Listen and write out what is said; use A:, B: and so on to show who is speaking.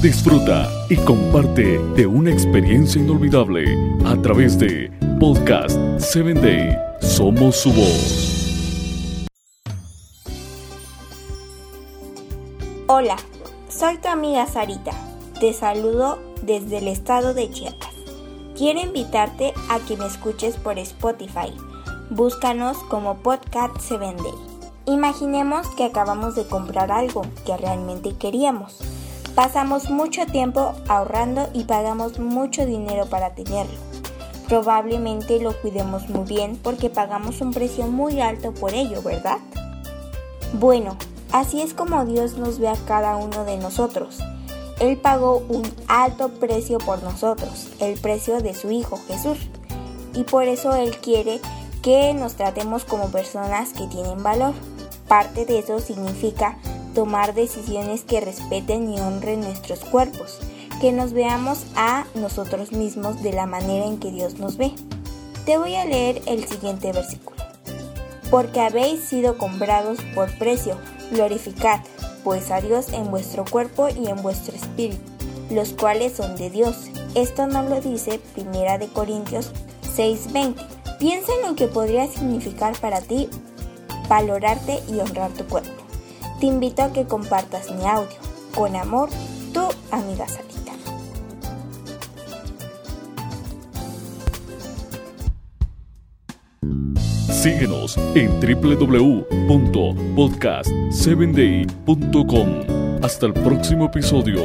A: Disfruta y comparte de una experiencia inolvidable a través de Podcast 7 Day. Somos su voz.
B: Hola, soy tu amiga Sarita. Te saludo desde el estado de Chiapas. Quiero invitarte a que me escuches por Spotify. Búscanos como Podcast 7 Day. Imaginemos que acabamos de comprar algo que realmente queríamos Pasamos mucho tiempo ahorrando y pagamos mucho dinero para tenerlo. Probablemente lo cuidemos muy bien porque pagamos un precio muy alto por ello, ¿verdad? Bueno, así es como Dios nos ve a cada uno de nosotros. Él pagó un alto precio por nosotros, el precio de su Hijo Jesús. Y por eso Él quiere que nos tratemos como personas que tienen valor. Parte de eso significa tomar decisiones que respeten y honren nuestros cuerpos, que nos veamos a nosotros mismos de la manera en que Dios nos ve. Te voy a leer el siguiente versículo. Porque habéis sido comprados por precio, glorificad pues a Dios en vuestro cuerpo y en vuestro espíritu, los cuales son de Dios. Esto no lo dice Primera de Corintios 6:20. Piensa en lo que podría significar para ti valorarte y honrar tu cuerpo te invito a que compartas mi audio. Con amor, tu amiga Salita.
A: Síguenos en www.podcast7day.com. Hasta el próximo episodio.